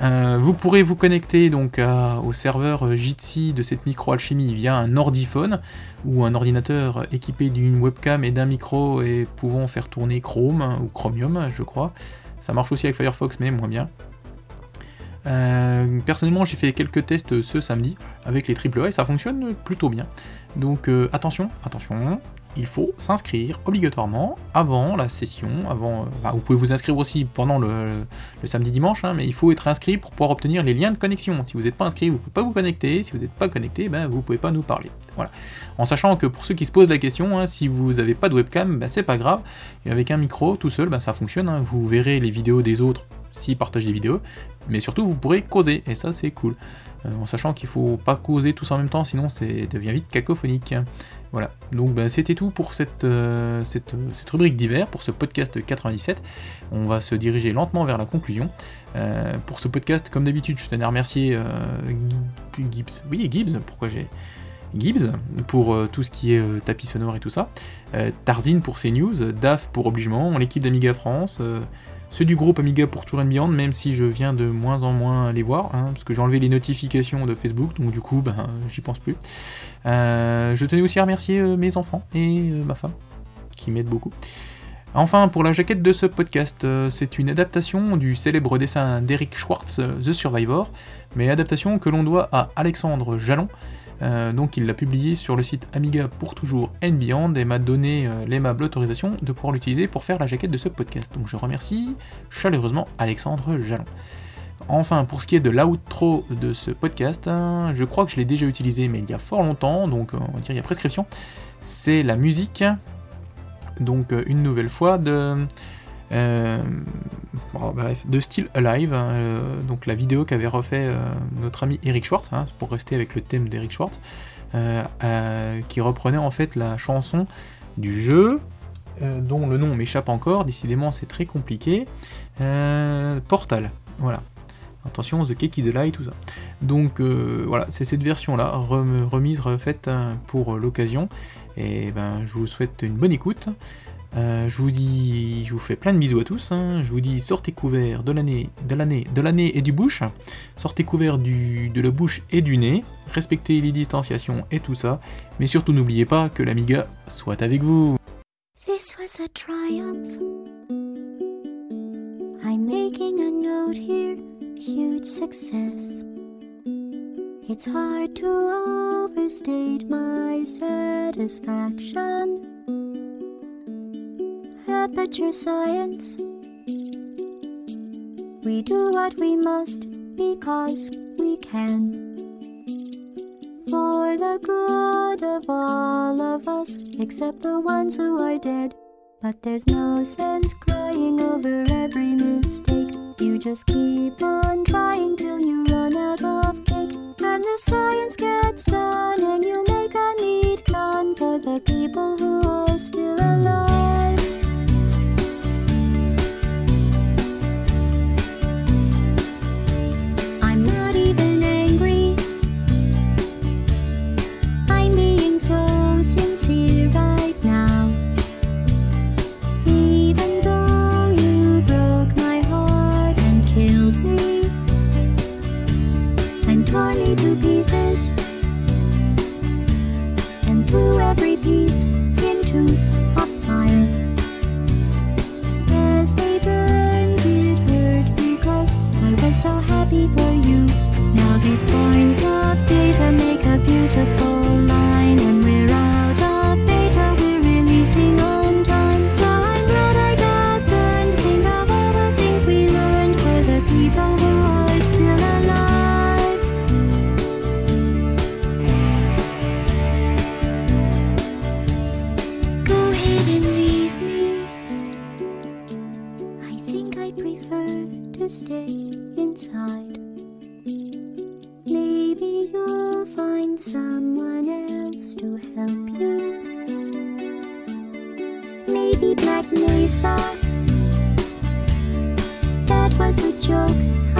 vous pourrez vous connecter donc au serveur Jitsi de cette microalchimie via un ordiphone ou un ordinateur équipé d'une webcam et d'un micro et pouvant faire tourner Chrome ou Chromium, je crois. Ça marche aussi avec Firefox, mais moins bien. Euh, personnellement, j'ai fait quelques tests ce samedi avec les AAA et ça fonctionne plutôt bien. Donc euh, attention, attention, il faut s'inscrire obligatoirement avant la session. Avant, euh, vous pouvez vous inscrire aussi pendant le, samedi dimanche, hein, mais il faut être inscrit pour pouvoir obtenir les liens de connexion. Si vous n'êtes pas inscrit, vous ne pouvez pas vous connecter. Si vous n'êtes pas connecté, ben, vous ne pouvez pas nous parler. Voilà. En sachant que pour ceux qui se posent la question, hein, si vous n'avez pas de webcam, ben, c'est pas grave. Et avec un micro tout seul, ben, ça fonctionne. Hein. Vous verrez les vidéos des autres s'ils partagent des vidéos, mais surtout vous pourrez causer, et ça c'est cool. Euh, en sachant qu'il faut pas causer tous en même temps, sinon ça devient vite cacophonique. Voilà, donc ben, c'était tout pour cette, euh, cette, rubrique d'hiver, pour ce podcast 97. On va se diriger lentement vers la conclusion. Euh, pour ce podcast, comme d'habitude, je tenais à remercier Gibbs. Oui, Gibbs, pourquoi j'ai. Gibbs pour tout ce qui est tapis sonore et tout ça, Tarzine pour ses news, DAF pour obligement, l'équipe d'Amiga France, ceux du groupe Amiga pour Tour Beyond, même si je viens de moins en moins les voir, hein, parce que j'ai enlevé les notifications de Facebook, donc du coup, ben, j'y pense plus. Euh, je tenais aussi à remercier euh, mes enfants et euh, ma femme, qui m'aident beaucoup. Enfin, pour la jaquette de ce podcast, c'est une adaptation du célèbre dessin d'Eric Schwartz, The Survivor, mais adaptation que l'on doit à Alexandre Jalon, euh, donc il l'a publié sur le site Amiga pour toujours and Beyond et m'a donné euh, l'aimable autorisation de pouvoir l'utiliser pour faire la jaquette de ce podcast. Donc je remercie chaleureusement Alexandre Jalon. Enfin, pour ce qui est de l'outro de ce podcast, hein, je crois que je l'ai déjà utilisé, mais il y a fort longtemps, donc euh, on va dire il y a prescription. C'est la musique, donc une nouvelle fois de euh, bref, de style Alive, hein, euh, donc la vidéo qu'avait refait euh, notre ami Eric Schwartz, hein, pour rester avec le thème d'Eric Schwartz, qui reprenait en fait la chanson du jeu, dont le nom m'échappe encore, décidément c'est très compliqué, Portal, voilà. Attention, The Cake is a Lie, tout ça. Donc voilà, c'est cette version-là, remise, refaite hein, pour l'occasion. Et ben, je vous souhaite une bonne écoute. Euh, je vous dis, je vous fais plein de bisous à tous. Hein. Je vous dis, sortez couverts de l'année, de l'année, de l'année et du bouche. Sortez couverts du, de la bouche et du nez. Respectez les distanciations et tout ça. Mais surtout, n'oubliez pas que l'Amiga soit avec vous. This was a triumph. I'm making a note here, huge success. It's hard to overstate my satisfaction. Aperture science. We do what we must because we can. For the good of all of us, except the ones who are dead. But there's no sense crying over every mistake. You just keep on trying till you run out of cake. And the science gets done, and you make a neat gun for the people who are Maybe Black Mesa. That was a joke.